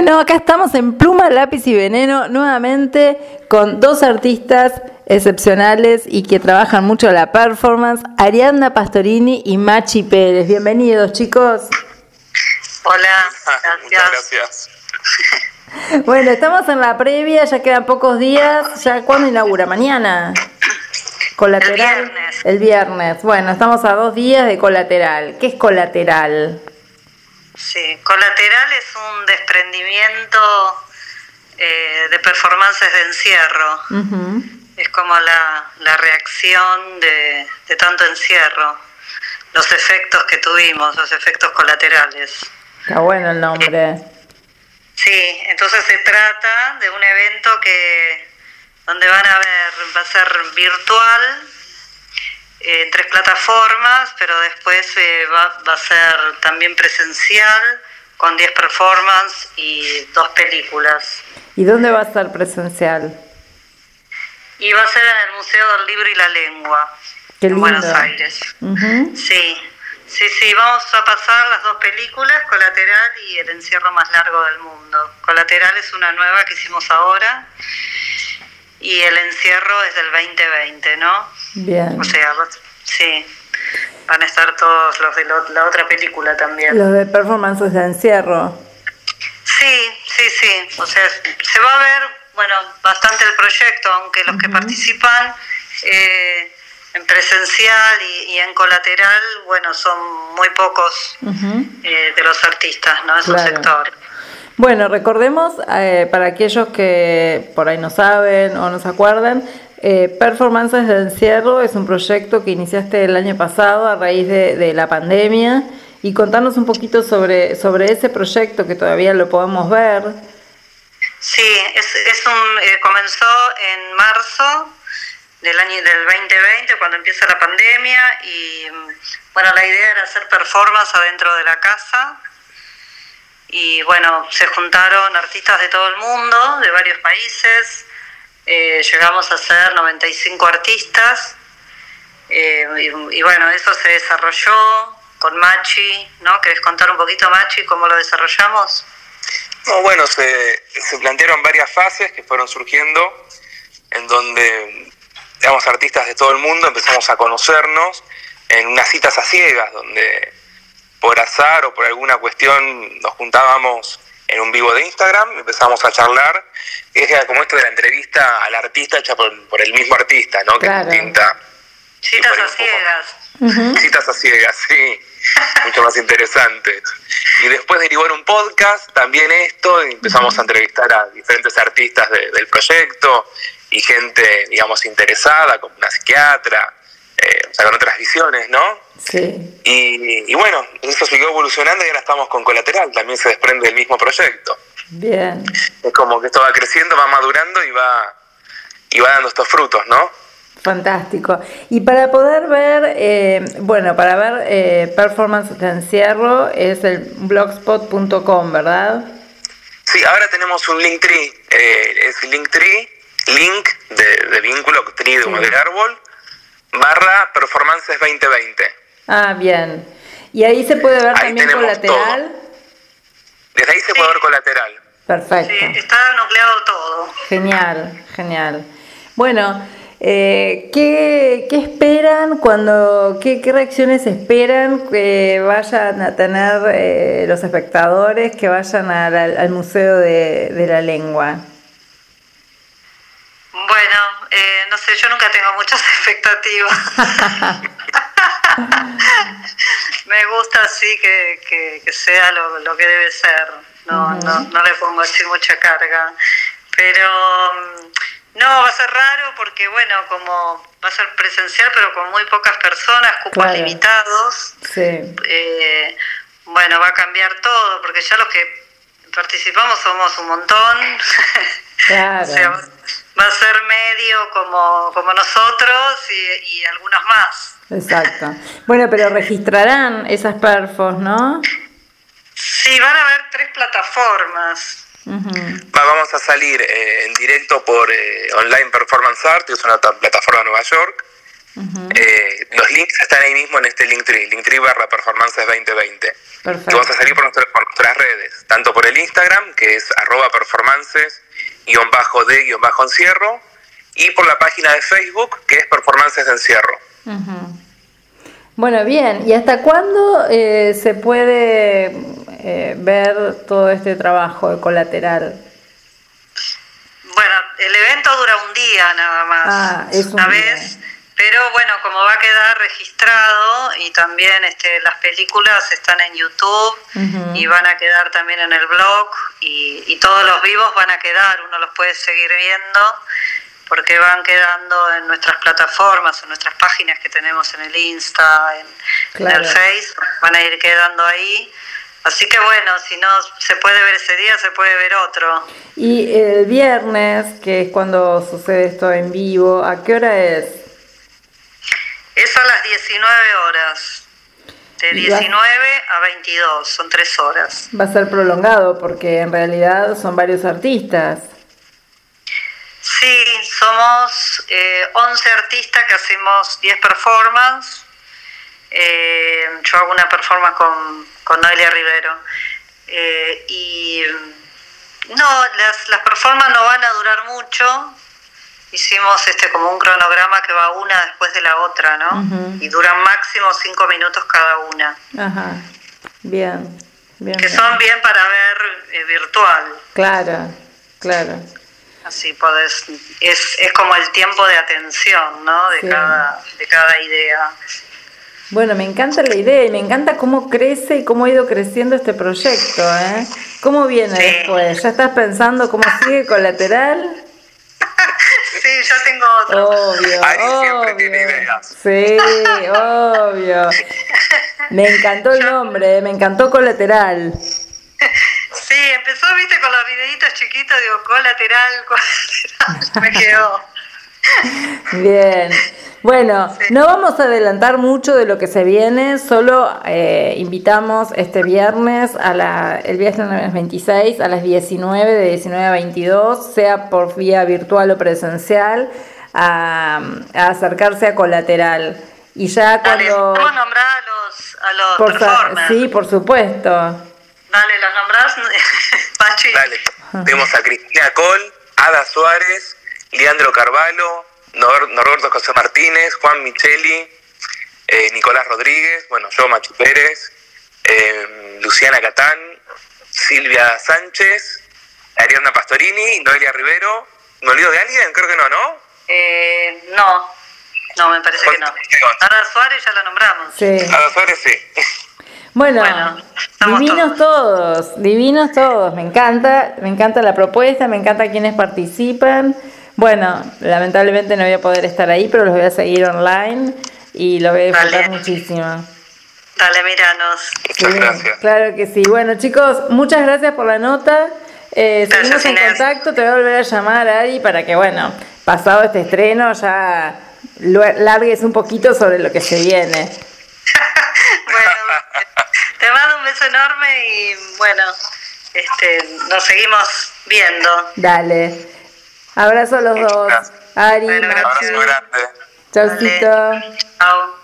Bueno, acá estamos en Pluma, Lápiz y Veneno nuevamente con dos artistas excepcionales y que trabajan mucho la performance, Ariadna Pastorini y Machi Pérez. Bienvenidos, chicos. Hola, gracias. Muchas gracias. Bueno, estamos en la previa, ya quedan pocos días. ¿Ya cuándo inaugura? ¿Mañana? Colateral. El viernes. El viernes. Bueno, estamos a dos días de colateral. ¿Qué es colateral? Sí, colateral es un desprendimiento eh, de performances de encierro. Ujú. Es como la, la reacción de, de tanto encierro, los efectos que tuvimos, los efectos colaterales. Está bueno el nombre. Sí, entonces se trata de un evento que donde van a ver, va a ser virtual eh, en tres plataformas, pero después eh, va, va a ser también presencial con 10 performances y dos películas. ¿Y dónde va a estar presencial? Y va a ser en el Museo del Libro y la Lengua, Qué en lindo. Buenos Aires. Sí, sí, sí, vamos a pasar las dos películas, Colateral y El encierro más largo del mundo. Colateral es una nueva que hicimos ahora y El encierro es del 2020, ¿no? Bien. O sea, sí, van a estar todos los de lo- la otra película también. Los de performances de encierro. Sí, sí, sí, o sea, se va a ver, bueno, bastante el proyecto, aunque los que participan eh, en presencial y, y en colateral, bueno, son muy pocos eh, de los artistas, ¿no? Es un Claro. sector. Bueno, recordemos, eh, para aquellos que por ahí no saben o no se acuerdan, eh, Performances de Encierro es un proyecto que iniciaste el año pasado a raíz de, la pandemia. Y contarnos un poquito sobre, sobre ese proyecto que todavía lo podemos ver. Sí, es, es un, eh, comenzó en marzo del año del 2020 cuando empieza la pandemia. Y mm, bueno la idea era hacer performance adentro de la casa. Y bueno se juntaron artistas de todo el mundo de varios países eh, llegamos a ser 95 artistas eh, y, y bueno eso se desarrolló con Machi ¿no? ¿Querés contar un poquito Machi cómo lo desarrollamos? No, bueno, se, plantearon varias fases que fueron surgiendo, en donde, digamos, artistas de todo el mundo empezamos a conocernos en unas citas a ciegas, donde por azar o por alguna cuestión nos juntábamos en un vivo de Instagram, empezamos a charlar, y era como esto de la entrevista al artista hecha por, por el mismo artista, ¿no? Claro. Que es distinta. Citas a ciegas. Ujú. Citas a ciegas, sí. Mucho más interesantes. Y después derivó en un podcast también esto, y empezamos a entrevistar a diferentes artistas de- del proyecto y gente, digamos, interesada, como una psiquiatra, eh, o sea, con otras visiones, ¿no? Sí. Y, y bueno, eso siguió evolucionando y ahora estamos con Colateral, también se desprende del mismo proyecto. Bien. Es como que esto va creciendo, va madurando y va, y va dando estos frutos, ¿no? Fantástico. Y para poder ver, eh, bueno, para ver eh, Performance de Encierro es el blogspot.com, ¿verdad? Sí, ahora tenemos un Linktree, eh, es Linktree, link de, de vínculo, tree de, Sí. de árbol, barra performances 2020. Ah, bien. Y ahí se puede ver Ahí también colateral. Desde ahí se puede ver colateral. Perfecto. Sí, está nucleado todo. Genial, genial. Bueno, eh, ¿qué, qué esperan cuando, qué, qué reacciones esperan que vayan a tener eh, los espectadores que vayan al, al- al Museo de, de la Lengua? Eh, no sé, yo nunca tengo muchas expectativas. Me gusta así que, que, que sea lo, lo que debe ser. No, no, no le pongo así mucha carga. Pero mm, no, va a ser raro porque, bueno, como va a ser presencial, pero con muy pocas personas, cupos Claro. limitados. Sí, eh, bueno, va a cambiar todo, porque ya los que participamos somos un montón. Claro. o sea, va a ser medio como, como nosotros y, y algunos más. exacto. Bueno, pero registrarán esas perfos, ¿no? Sí, van a haber tres plataformas. Va- vamos a salir eh, en directo por eh, Online Performance Art, que es una ta- plataforma de Nueva York, Eh, los links están ahí mismo en este Linktree, Linktree barra Performances 2020. Perfecto. Y vamos a salir por, nuestras redes, tanto por el Instagram, que es arroba performances, guion bajo de guion bajo encierro, y por la página de Facebook, que es Performances de Encierro. Bueno, bien, ¿y hasta cuándo eh, se puede eh, ver todo este trabajo de colateral? Bueno, el evento dura un día nada más. Ah, es una vez pero bueno, como va a quedar registrado y también este, las películas están en YouTube y van a quedar también en el blog y, todos los vivos van a quedar, uno los puede seguir viendo porque van quedando en nuestras plataformas, en nuestras páginas que tenemos en el Insta, en, el Face, van a ir quedando ahí. Así que bueno, si no se puede ver ese día, se puede ver otro. Y el viernes, que es cuando sucede esto en vivo, ¿a qué hora es? Es a las 19 horas. De 19 a 22, son tres horas. Va a ser prolongado porque en realidad son varios artistas. Sí, somos eh, 11 artistas que hacemos 10 performances. Eh, yo hago una performance con, con Noelia Rivero. Eh, y no, las, las performances no van a durar mucho, hicimos este como un cronograma que va una después de la otra, ¿no? Y duran máximo cinco minutos cada una. Ajá. Bien. bien que son bien para ver eh, virtual. Claro, claro. Así podés, es, es como el tiempo de atención, ¿no? De, cada, de cada idea. Bueno, me encanta la idea y me encanta cómo crece y cómo ha ido creciendo este proyecto, ¿eh? ¿Cómo viene después? ¿Ya estás pensando cómo sigue colateral? Sí, ya tengo otro. Obvio, siempre tiene ideas. Sí, obvio. Me encantó el nombre, me encantó Colateral. Sí, empezó, viste, con los videitos chiquitos, digo, colateral, colateral, me quedó. Bien. Bueno, no vamos a adelantar mucho de lo que se viene, solo eh, invitamos este viernes, a la, el viernes 26 a las 19, de 19 a 22, sea por vía virtual o presencial, a, acercarse a Colateral. Y ya cuando... ¿Cómo nombrar a los, a los por performers? Sí, por supuesto. Dale, ¿los nombrás, Pachi? Dale, tenemos a Cristina Col, Ada Suárez, Leandro Carvalho, Norberto José Martínez, Juan Micheli, eh, Nicolás Rodríguez, bueno, yo, Machu Pérez, eh, Luciana Catán, Silvia Sánchez, Ariana Pastorini, Noelia Rivero. ¿Me olvido de alguien? Creo que no, ¿no? Eh, no, no, me parece que no. Ada Suárez ya la nombramos. Sí. Ada Suárez sí. Bueno, divinos todos. divinos todos. Me encanta, me encanta la propuesta, me encanta quienes participan. Bueno, lamentablemente no voy a poder estar ahí, pero los voy a seguir online y lo voy a disfrutar muchísimo. Dale, miranos. Muchas gracias. Claro que sí. Bueno, chicos, muchas gracias por la nota. Eh, seguimos en contacto, te voy a volver a llamar, Ari, para que, bueno, pasado este estreno ya largues un poquito sobre lo que se viene. bueno, te mando un beso enorme y, bueno, este, nos seguimos viendo. Dale. Abrazo a los dos. Ari, Abrazo grande. Chaucito. Chao.